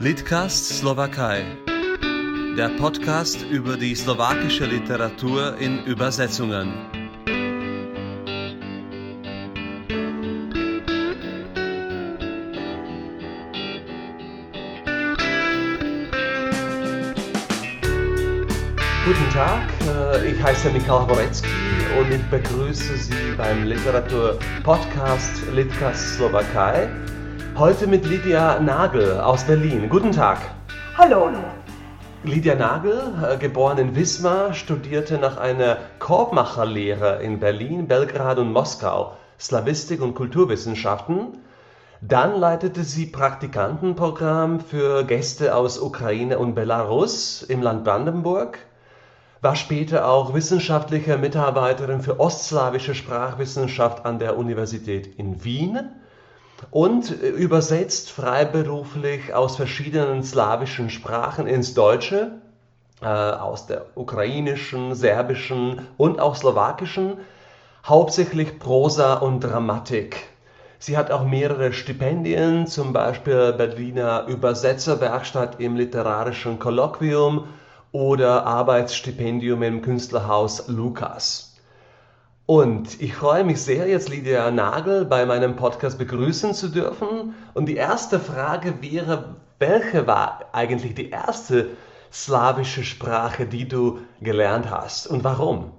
Litcast Slowakei. Der Podcast über die slowakische Literatur in Übersetzungen. Guten Tag, äh, ich heiße Michael Horecki und ich begrüße Sie beim Literatur-Podcast Litcast Slowakei. Heute mit Lydia Nagel aus Berlin. Guten Tag. Hallo. Lydia Nagel, äh, geboren in Wismar, studierte nach einer Korbmacherlehre in Berlin, Belgrad und Moskau Slawistik und Kulturwissenschaften. Dann leitete sie Praktikantenprogramm für Gäste aus Ukraine und Belarus im Land Brandenburg war später auch wissenschaftliche Mitarbeiterin für ostslawische Sprachwissenschaft an der Universität in Wien und übersetzt freiberuflich aus verschiedenen slawischen Sprachen ins Deutsche, äh, aus der ukrainischen, serbischen und auch slowakischen, hauptsächlich Prosa und Dramatik. Sie hat auch mehrere Stipendien, zum Beispiel Berliner Übersetzerwerkstatt im Literarischen Kolloquium oder Arbeitsstipendium im Künstlerhaus Lukas. Und ich freue mich sehr, jetzt Lydia Nagel bei meinem Podcast begrüßen zu dürfen. Und die erste Frage wäre, welche war eigentlich die erste slawische Sprache, die du gelernt hast und warum?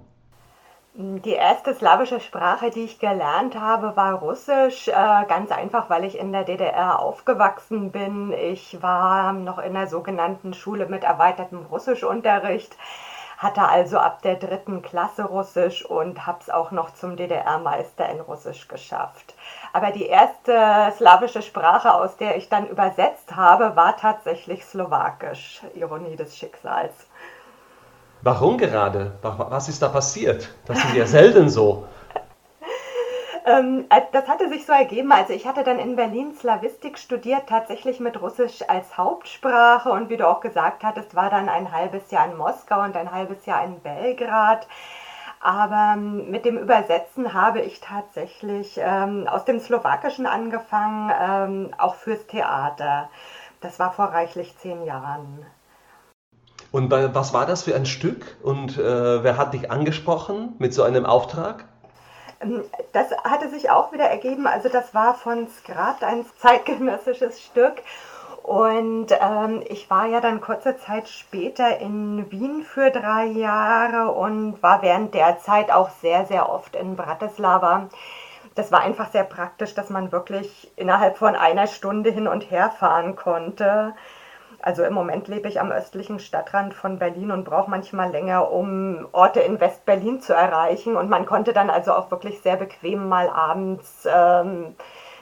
Die erste slawische Sprache, die ich gelernt habe, war Russisch. Äh, ganz einfach, weil ich in der DDR aufgewachsen bin. Ich war noch in der sogenannten Schule mit erweitertem Russischunterricht, hatte also ab der dritten Klasse Russisch und habe es auch noch zum DDR-Meister in Russisch geschafft. Aber die erste slawische Sprache, aus der ich dann übersetzt habe, war tatsächlich Slowakisch. Ironie des Schicksals. Warum gerade? Was ist da passiert? Das ist ja selten so. Ähm, äh, das hatte sich so ergeben. Also ich hatte dann in Berlin Slavistik studiert, tatsächlich mit Russisch als Hauptsprache. Und wie du auch gesagt hattest, war dann ein halbes Jahr in Moskau und ein halbes Jahr in Belgrad. Aber ähm, mit dem Übersetzen habe ich tatsächlich ähm, aus dem Slowakischen angefangen, ähm, auch fürs Theater. Das war vor reichlich zehn Jahren. Und was war das für ein Stück und äh, wer hat dich angesprochen mit so einem Auftrag? Ähm, das hatte sich auch wieder ergeben. Also das war von Skrat ein zeitgenössisches Stück. Und ähm, ich war ja dann kurze Zeit später in Wien für drei Jahre und war während der Zeit auch sehr, sehr oft in Bratislava. Das war einfach sehr praktisch, dass man wirklich innerhalb von einer Stunde hin und her fahren konnte. Also im Moment lebe ich am östlichen Stadtrand von Berlin und brauche manchmal länger, um Orte in West-Berlin zu erreichen. Und man konnte dann also auch wirklich sehr bequem mal abends ähm,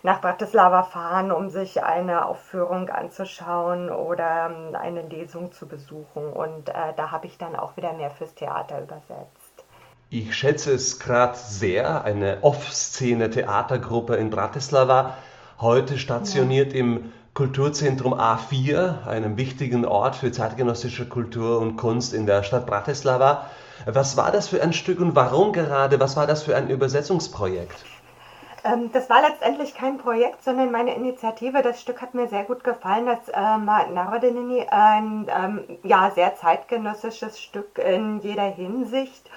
nach Bratislava fahren, um sich eine Aufführung anzuschauen oder ähm, eine Lesung zu besuchen. Und äh, da habe ich dann auch wieder mehr fürs Theater übersetzt. Ich schätze es gerade sehr, eine Off-Szene-Theatergruppe in Bratislava, heute stationiert ja. im Kulturzentrum A4, einem wichtigen Ort für zeitgenössische Kultur und Kunst in der Stadt Bratislava. Was war das für ein Stück und warum gerade? Was war das für ein Übersetzungsprojekt? Ähm, das war letztendlich kein Projekt, sondern meine Initiative. Das Stück hat mir sehr gut gefallen. Das Narodenini, ein ähm, ja, sehr zeitgenössisches Stück in jeder Hinsicht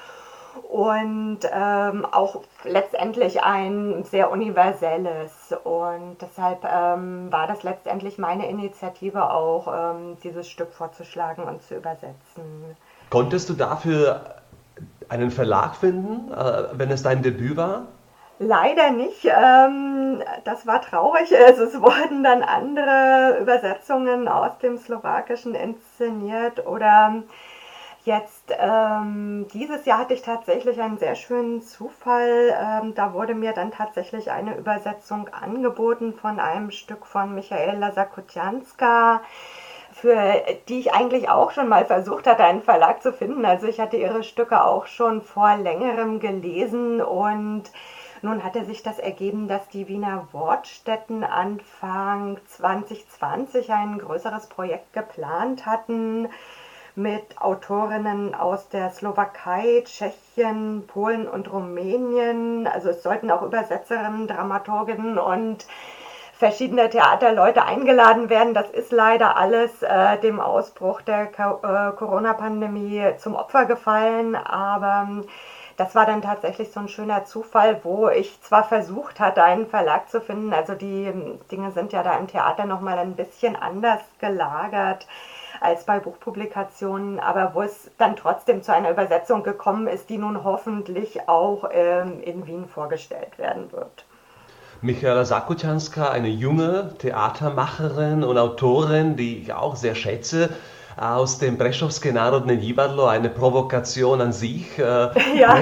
und ähm, auch letztendlich ein sehr universelles. Und deshalb ähm, war das letztendlich meine Initiative auch, ähm, dieses Stück vorzuschlagen und zu übersetzen. Konntest du dafür einen Verlag finden, äh, wenn es dein Debüt war? Leider nicht. Ähm, das war traurig. Also es wurden dann andere Übersetzungen aus dem Slowakischen inszeniert oder Jetzt, ähm, dieses Jahr hatte ich tatsächlich einen sehr schönen Zufall. Ähm, da wurde mir dann tatsächlich eine Übersetzung angeboten von einem Stück von Michaela Sakutjanska, für die ich eigentlich auch schon mal versucht hatte, einen Verlag zu finden. Also ich hatte ihre Stücke auch schon vor längerem gelesen und nun hatte sich das ergeben, dass die Wiener Wortstätten Anfang 2020 ein größeres Projekt geplant hatten mit Autorinnen aus der Slowakei, Tschechien, Polen und Rumänien. Also es sollten auch Übersetzerinnen, Dramaturginnen und verschiedene Theaterleute eingeladen werden. Das ist leider alles äh, dem Ausbruch der äh, Corona-Pandemie zum Opfer gefallen, aber das war dann tatsächlich so ein schöner Zufall, wo ich zwar versucht hatte, einen Verlag zu finden, also die ähm, Dinge sind ja da im Theater nochmal ein bisschen anders gelagert als bei Buchpublikationen, aber wo es dann trotzdem zu einer Übersetzung gekommen ist, die nun hoffentlich auch ähm, in Wien vorgestellt werden wird. Michaela Sakutjanska, eine junge Theatermacherin und Autorin, die ich auch sehr schätze, aus dem Breschowske Narodne Divadlo, eine Provokation an sich. Äh, ja.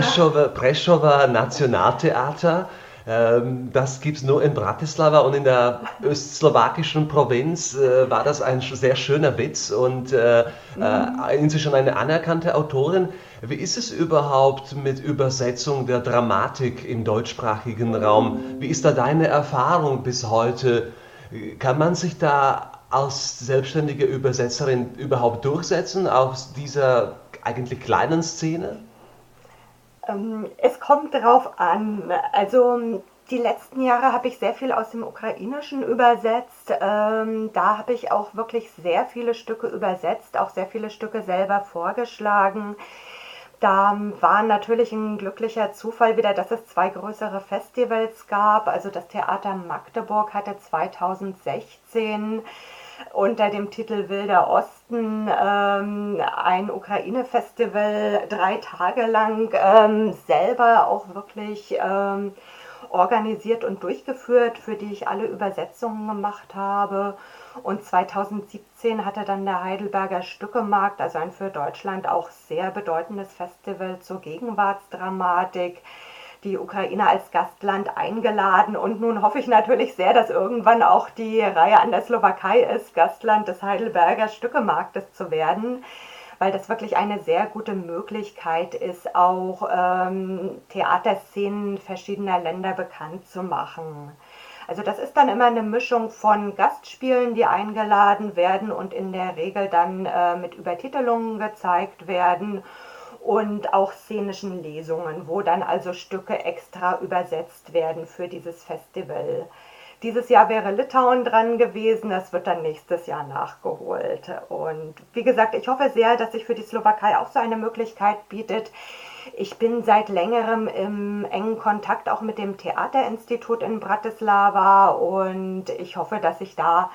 Breschower Nationaltheater ähm, das gibt es nur in Bratislava und in der östslowakischen Provinz äh, war das ein sehr schöner Witz und äh, mhm. äh, inzwischen eine anerkannte Autorin. Wie ist es überhaupt mit Übersetzung der Dramatik im deutschsprachigen Raum? Wie ist da deine Erfahrung bis heute? Kann man sich da als selbstständige Übersetzerin überhaupt durchsetzen aus dieser eigentlich kleinen Szene? Ähm, es kommt drauf an. Also die letzten Jahre habe ich sehr viel aus dem Ukrainischen übersetzt. Ähm, da habe ich auch wirklich sehr viele Stücke übersetzt, auch sehr viele Stücke selber vorgeschlagen. Da war natürlich ein glücklicher Zufall wieder, dass es zwei größere Festivals gab. Also das Theater Magdeburg hatte 2016 unter dem Titel Wilder Osten ähm, ein Ukraine-Festival drei Tage lang ähm, selber auch wirklich ähm, organisiert und durchgeführt, für die ich alle Übersetzungen gemacht habe. Und 2017 hatte dann der Heidelberger Stückemarkt, also ein für Deutschland auch sehr bedeutendes Festival zur Gegenwartsdramatik, die Ukraine als Gastland eingeladen. Und nun hoffe ich natürlich sehr, dass irgendwann auch die Reihe an der Slowakei ist, Gastland des Heidelberger Stückemarktes zu werden, weil das wirklich eine sehr gute Möglichkeit ist, auch ähm, Theaterszenen verschiedener Länder bekannt zu machen. Also das ist dann immer eine Mischung von Gastspielen, die eingeladen werden und in der Regel dann äh, mit Übertitelungen gezeigt werden und auch szenischen Lesungen, wo dann also Stücke extra übersetzt werden für dieses Festival. Dieses Jahr wäre Litauen dran gewesen, das wird dann nächstes Jahr nachgeholt. Und wie gesagt, ich hoffe sehr, dass sich für die Slowakei auch so eine Möglichkeit bietet. Ich bin seit längerem im engen Kontakt auch mit dem Theaterinstitut in Bratislava und ich hoffe, dass ich da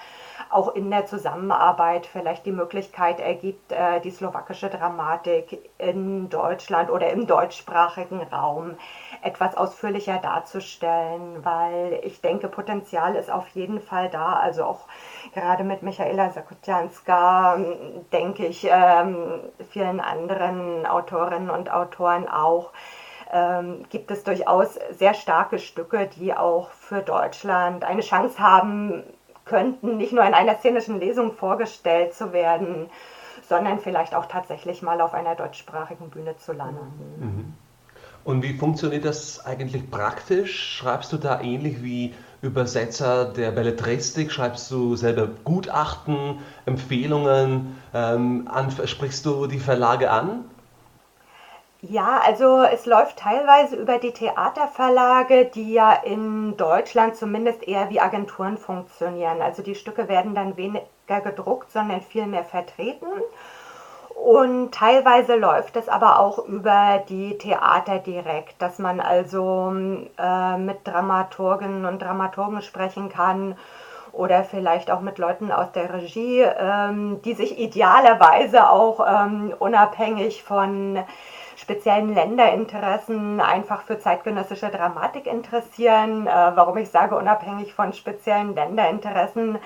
auch in der Zusammenarbeit vielleicht die Möglichkeit ergibt, äh, die slowakische Dramatik in Deutschland oder im deutschsprachigen Raum etwas ausführlicher darzustellen, weil ich denke, Potenzial ist auf jeden Fall da. Also auch gerade mit Michaela Sakutjanska denke ich ähm, vielen anderen Autorinnen und Autoren auch, ähm, gibt es durchaus sehr starke Stücke, die auch für Deutschland eine Chance haben, könnten, nicht nur in einer szenischen Lesung vorgestellt zu werden, sondern vielleicht auch tatsächlich mal auf einer deutschsprachigen Bühne zu landen. Mhm. Und wie funktioniert das eigentlich praktisch? Schreibst du da ähnlich wie Übersetzer der Belletristik? Schreibst du selber Gutachten, Empfehlungen? Ähm, sprichst du die Verlage an? Ja, also es läuft teilweise über die Theaterverlage, die ja in Deutschland zumindest eher wie Agenturen funktionieren. Also die Stücke werden dann weniger gedruckt, sondern viel mehr vertreten. Und teilweise läuft es aber auch über die Theater direkt, dass man also äh, mit Dramaturginnen und Dramaturgen sprechen kann oder vielleicht auch mit Leuten aus der Regie, ähm, die sich idealerweise auch ähm, unabhängig von speziellen Länderinteressen einfach für zeitgenössische Dramatik interessieren. Äh, warum ich sage unabhängig von speziellen Länderinteressen,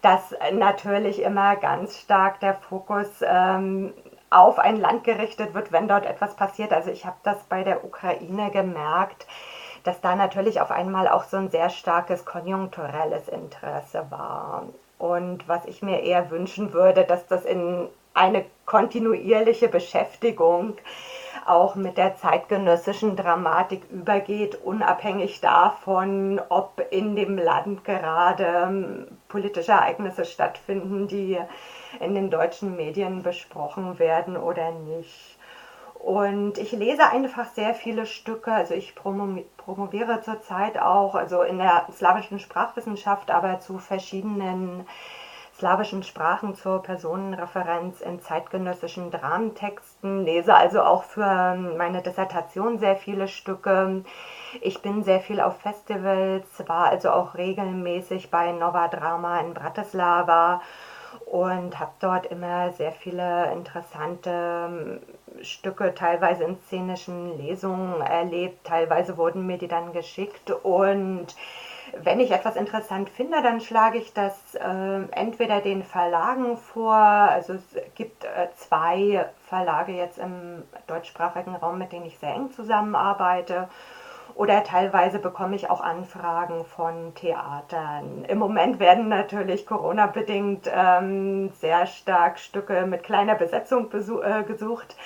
dass natürlich immer ganz stark der Fokus ähm, auf ein Land gerichtet wird, wenn dort etwas passiert. Also ich habe das bei der Ukraine gemerkt, dass da natürlich auf einmal auch so ein sehr starkes konjunkturelles Interesse war. Und was ich mir eher wünschen würde, dass das in eine kontinuierliche Beschäftigung auch mit der zeitgenössischen Dramatik übergeht, unabhängig davon, ob in dem Land gerade ähm, politische Ereignisse stattfinden, die in den deutschen Medien besprochen werden oder nicht. Und ich lese einfach sehr viele Stücke. Also ich promoviere zurzeit auch, also in der slawischen Sprachwissenschaft, aber zu verschiedenen slawischen Sprachen zur Personenreferenz in zeitgenössischen Dramentexten, lese also auch für meine Dissertation sehr viele Stücke. Ich bin sehr viel auf Festivals, war also auch regelmäßig bei Nova Drama in Bratislava und habe dort immer sehr viele interessante ähm, Stücke, teilweise in szenischen Lesungen erlebt, teilweise wurden mir die dann geschickt und wenn ich etwas interessant finde, dann schlage ich das äh, entweder den Verlagen vor, also es gibt äh, zwei Verlage jetzt im deutschsprachigen Raum, mit denen ich sehr eng zusammenarbeite oder teilweise bekomme ich auch Anfragen von Theatern. Im Moment werden natürlich Corona-bedingt ähm, sehr stark Stücke mit kleiner Besetzung äh, gesucht.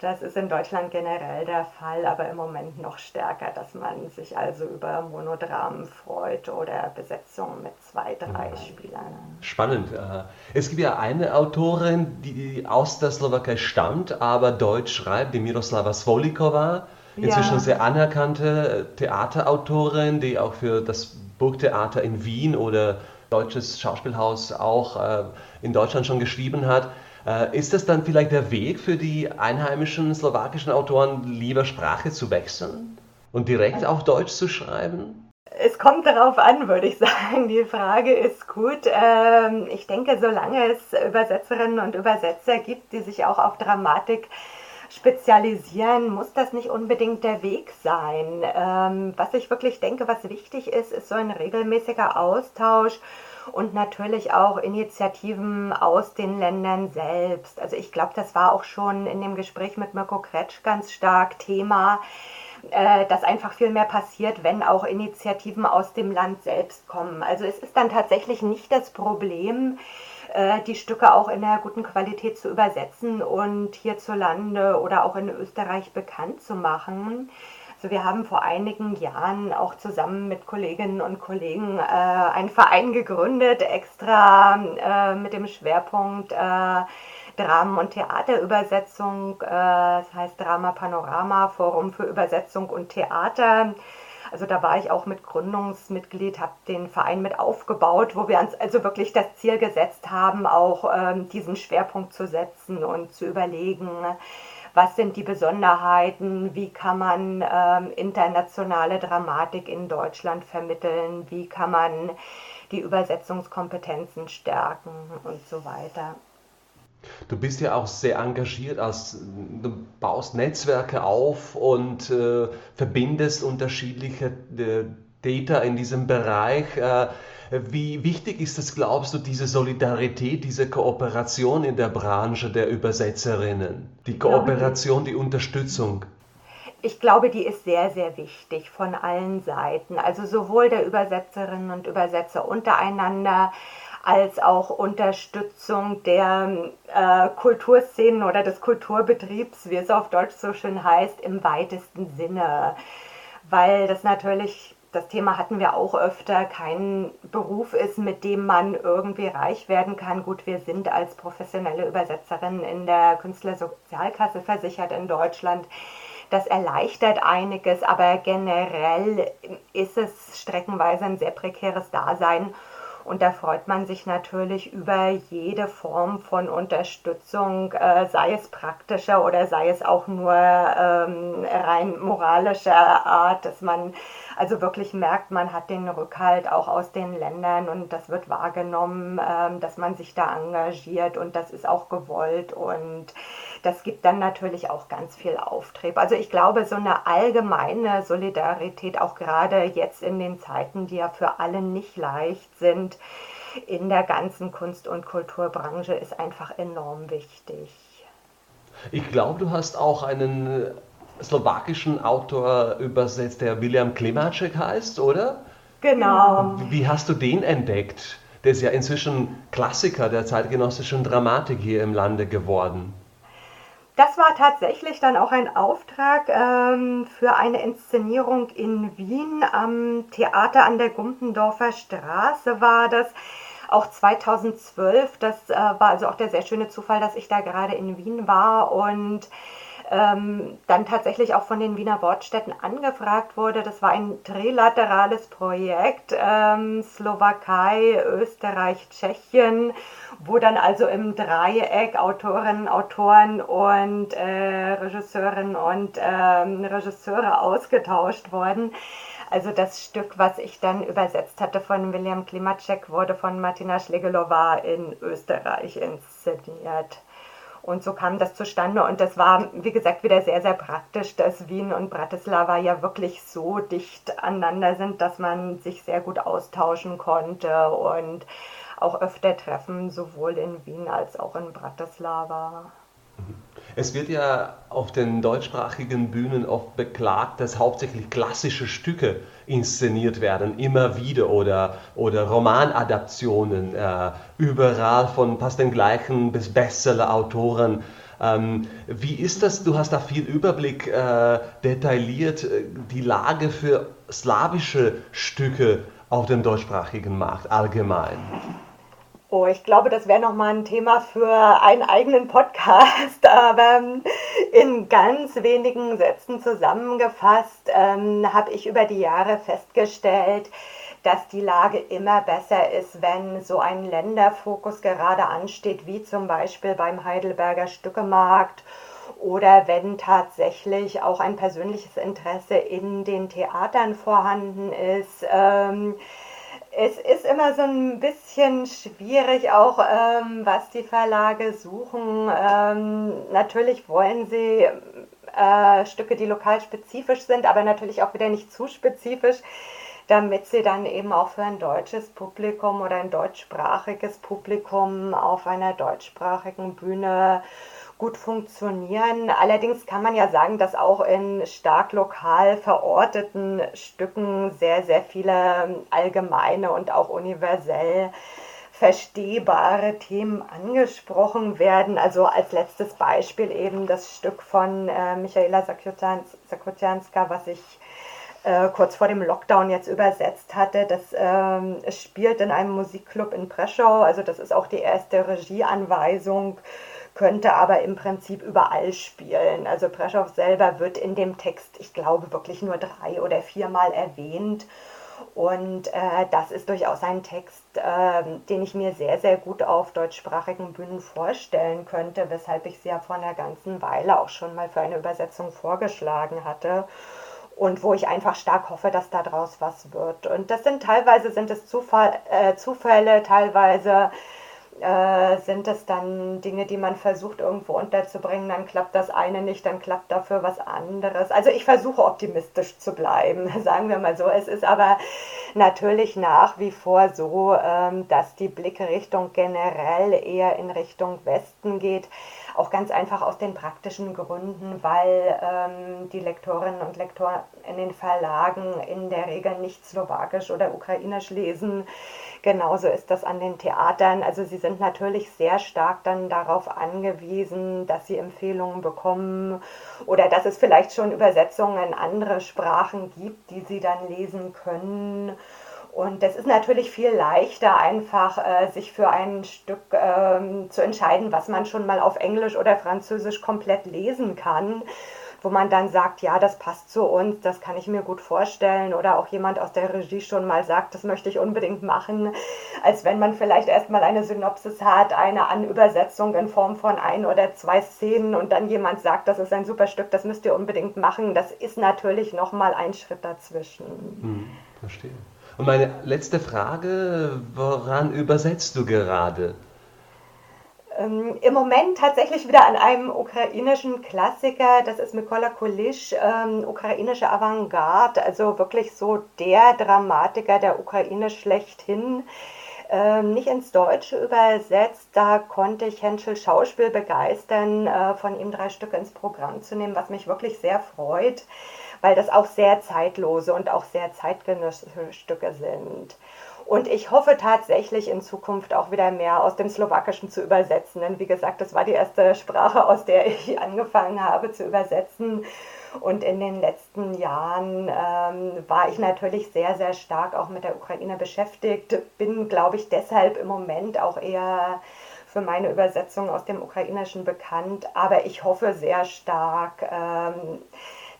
Das ist in Deutschland generell der Fall, aber im Moment noch stärker, dass man sich also über Monodramen freut oder Besetzungen mit zwei, drei Spielern. Spannend. Äh, es gibt ja eine Autorin, die aus der Slowakei stammt, aber Deutsch schreibt, die Miroslava Svolikova inzwischen ja. sehr anerkannte Theaterautorin, die auch für das Burgtheater in Wien oder Deutsches Schauspielhaus auch äh, in Deutschland schon geschrieben hat. Äh, ist das dann vielleicht der Weg für die einheimischen slowakischen Autoren, lieber Sprache zu wechseln und direkt auf Deutsch zu schreiben? Es kommt darauf an, würde ich sagen. Die Frage ist gut. Ähm, ich denke, solange es Übersetzerinnen und Übersetzer gibt, die sich auch auf Dramatik spezialisieren, muss das nicht unbedingt der Weg sein. Ähm, was ich wirklich denke, was wichtig ist, ist so ein regelmäßiger Austausch und natürlich auch Initiativen aus den Ländern selbst. Also ich glaube, das war auch schon in dem Gespräch mit Mirko Kretsch ganz stark Thema, äh, dass einfach viel mehr passiert, wenn auch Initiativen aus dem Land selbst kommen. Also es ist dann tatsächlich nicht das Problem, äh, die Stücke auch in einer guten Qualität zu übersetzen und hierzulande oder auch in Österreich bekannt zu machen. Also wir haben vor einigen Jahren auch zusammen mit Kolleginnen und Kollegen äh, einen Verein gegründet, extra äh, mit dem Schwerpunkt äh, Dramen- und Theaterübersetzung, äh, das heißt Drama Panorama, Forum für Übersetzung und Theater. Also da war ich auch mit Gründungsmitglied, habe den Verein mit aufgebaut, wo wir uns also wirklich das Ziel gesetzt haben, auch ähm, diesen Schwerpunkt zu setzen und zu überlegen, was sind die Besonderheiten, wie kann man ähm, internationale Dramatik in Deutschland vermitteln, wie kann man die Übersetzungskompetenzen stärken und so weiter. Du bist ja auch sehr engagiert, als du baust Netzwerke auf und äh, verbindest unterschiedliche äh, Data in diesem Bereich. Äh, wie wichtig ist es, glaubst du, diese Solidarität, diese Kooperation in der Branche der Übersetzerinnen? Die Kooperation, die Unterstützung? Ich glaube, die ist sehr, sehr wichtig von allen Seiten. Also sowohl der Übersetzerinnen und Übersetzer untereinander, als auch Unterstützung der äh, Kulturszenen oder des Kulturbetriebs, wie es auf Deutsch so schön heißt, im weitesten Sinne. Weil das natürlich, das Thema hatten wir auch öfter, kein Beruf ist, mit dem man irgendwie reich werden kann. Gut, wir sind als professionelle Übersetzerin in der Künstlersozialkasse versichert in Deutschland. Das erleichtert einiges, aber generell ist es streckenweise ein sehr prekäres Dasein. Und da freut man sich natürlich über jede Form von Unterstützung, äh, sei es praktischer oder sei es auch nur ähm, rein moralischer Art, dass man also wirklich merkt, man hat den Rückhalt auch aus den Ländern und das wird wahrgenommen, ähm, dass man sich da engagiert und das ist auch gewollt. Und das gibt dann natürlich auch ganz viel Auftrieb. Also ich glaube, so eine allgemeine Solidarität, auch gerade jetzt in den Zeiten, die ja für alle nicht leicht sind, in der ganzen Kunst- und Kulturbranche ist einfach enorm wichtig. Ich glaube, du hast auch einen slowakischen Autor übersetzt, der William Klimacek heißt, oder? Genau. Wie hast du den entdeckt? Der ist ja inzwischen Klassiker der zeitgenössischen Dramatik hier im Lande geworden. Das war tatsächlich dann auch ein Auftrag ähm, für eine Inszenierung in Wien am Theater an der Gumpendorfer Straße war das. Auch 2012, das äh, war also auch der sehr schöne Zufall, dass ich da gerade in Wien war und ähm, dann tatsächlich auch von den Wiener Wortstätten angefragt wurde. Das war ein trilaterales Projekt, ähm, Slowakei, Österreich, Tschechien, wo dann also im Dreieck Autorinnen, Autoren und äh, Regisseurinnen und ähm, Regisseure ausgetauscht wurden. Also das Stück, was ich dann übersetzt hatte von William Klimacek, wurde von Martina Schlegelova in Österreich inszeniert. Und so kam das zustande. Und das war, wie gesagt, wieder sehr, sehr praktisch, dass Wien und Bratislava ja wirklich so dicht aneinander sind, dass man sich sehr gut austauschen konnte und auch öfter treffen, sowohl in Wien als auch in Bratislava. Es wird ja auf den deutschsprachigen Bühnen oft beklagt, dass hauptsächlich klassische Stücke inszeniert werden, immer wieder oder, oder Romanadaptionen, äh, überall von fast den gleichen bis Bestseller-Autoren. Ähm, wie ist das? Du hast da viel Überblick, äh, detailliert äh, die Lage für slawische Stücke auf dem deutschsprachigen Markt allgemein. Oh, ich glaube, das wäre nochmal ein Thema für einen eigenen Podcast, aber in ganz wenigen Sätzen zusammengefasst ähm, habe ich über die Jahre festgestellt, dass die Lage immer besser ist, wenn so ein Länderfokus gerade ansteht, wie zum Beispiel beim Heidelberger Stückemarkt oder wenn tatsächlich auch ein persönliches Interesse in den Theatern vorhanden ist. Ähm, es ist immer so ein bisschen schwierig, auch ähm, was die Verlage suchen. Ähm, natürlich wollen sie äh, Stücke, die lokal spezifisch sind, aber natürlich auch wieder nicht zu spezifisch, damit sie dann eben auch für ein deutsches Publikum oder ein deutschsprachiges Publikum auf einer deutschsprachigen Bühne gut funktionieren. Allerdings kann man ja sagen, dass auch in stark lokal verorteten Stücken sehr, sehr viele allgemeine und auch universell verstehbare Themen angesprochen werden. Also als letztes Beispiel eben das Stück von äh, Michaela Sakotjanska, was ich äh, kurz vor dem Lockdown jetzt übersetzt hatte. Das ähm, spielt in einem Musikclub in Preschau. Also das ist auch die erste Regieanweisung könnte aber im Prinzip überall spielen. Also Preschow selber wird in dem Text, ich glaube, wirklich nur drei oder viermal erwähnt. Und äh, das ist durchaus ein Text, äh, den ich mir sehr, sehr gut auf deutschsprachigen Bühnen vorstellen könnte, weshalb ich sie ja vor einer ganzen Weile auch schon mal für eine Übersetzung vorgeschlagen hatte. Und wo ich einfach stark hoffe, dass daraus was wird. Und das sind teilweise sind es Zufall, äh, Zufälle, teilweise äh, sind es dann Dinge, die man versucht irgendwo unterzubringen, dann klappt das eine nicht, dann klappt dafür was anderes. Also ich versuche optimistisch zu bleiben, sagen wir mal so. Es ist aber natürlich nach wie vor so, ähm, dass die Blickrichtung generell eher in Richtung Westen geht. Auch ganz einfach aus den praktischen Gründen, weil ähm, die Lektorinnen und Lektoren in den Verlagen in der Regel nicht slowakisch oder ukrainisch lesen. Genauso ist das an den Theatern. Also sie sind natürlich sehr stark dann darauf angewiesen, dass sie Empfehlungen bekommen oder dass es vielleicht schon Übersetzungen in andere Sprachen gibt, die sie dann lesen können. Und das ist natürlich viel leichter, einfach äh, sich für ein Stück ähm, zu entscheiden, was man schon mal auf Englisch oder Französisch komplett lesen kann wo man dann sagt, ja, das passt zu uns, das kann ich mir gut vorstellen oder auch jemand aus der Regie schon mal sagt, das möchte ich unbedingt machen, als wenn man vielleicht erstmal eine Synopsis hat, eine Anübersetzung in Form von ein oder zwei Szenen und dann jemand sagt, das ist ein super Stück, das müsst ihr unbedingt machen. Das ist natürlich nochmal ein Schritt dazwischen. Hm, verstehe. Und meine letzte Frage, woran übersetzt du gerade? Ähm, Im Moment tatsächlich wieder an einem ukrainischen Klassiker, das ist Mykola Kulisch, ähm, ukrainische Avantgarde, also wirklich so der Dramatiker der Ukraine schlechthin. Ähm, nicht ins Deutsche übersetzt, da konnte ich Henschel Schauspiel begeistern, äh, von ihm drei Stücke ins Programm zu nehmen, was mich wirklich sehr freut, weil das auch sehr zeitlose und auch sehr zeitgenössische Stücke sind. Und ich hoffe tatsächlich in Zukunft auch wieder mehr aus dem Slowakischen zu übersetzen. Denn wie gesagt, das war die erste Sprache, aus der ich angefangen habe zu übersetzen. Und in den letzten Jahren ähm, war ich natürlich sehr, sehr stark auch mit der Ukraine beschäftigt. Bin, glaube ich, deshalb im Moment auch eher für meine Übersetzung aus dem Ukrainischen bekannt, aber ich hoffe sehr stark, ähm,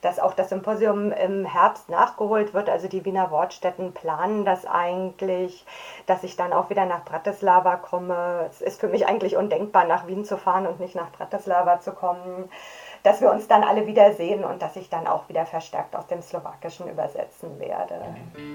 dass auch das Symposium im Herbst nachgeholt wird. Also die Wiener Wortstätten planen das eigentlich, dass ich dann auch wieder nach Bratislava komme. Es ist für mich eigentlich undenkbar, nach Wien zu fahren und nicht nach Bratislava zu kommen dass wir uns dann alle wiedersehen und dass ich dann auch wieder verstärkt aus dem Slowakischen übersetzen werde.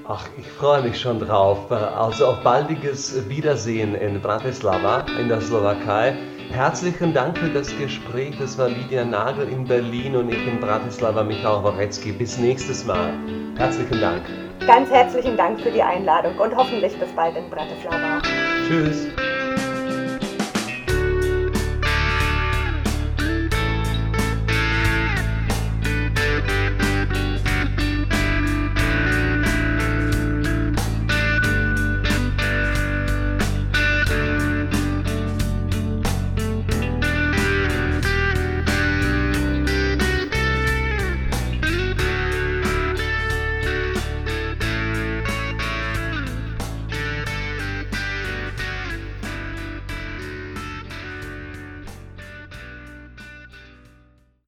Ach, ich freue mich schon drauf. Also auf baldiges Wiedersehen in Bratislava in der Slowakei. Herzlichen Dank für das Gespräch. Das war Lydia Nagel in Berlin und ich in Bratislava, Michael Worecki. Bis nächstes Mal. Herzlichen Dank. Ganz herzlichen Dank für die Einladung und hoffentlich bis bald in Bratislava. Tschüss.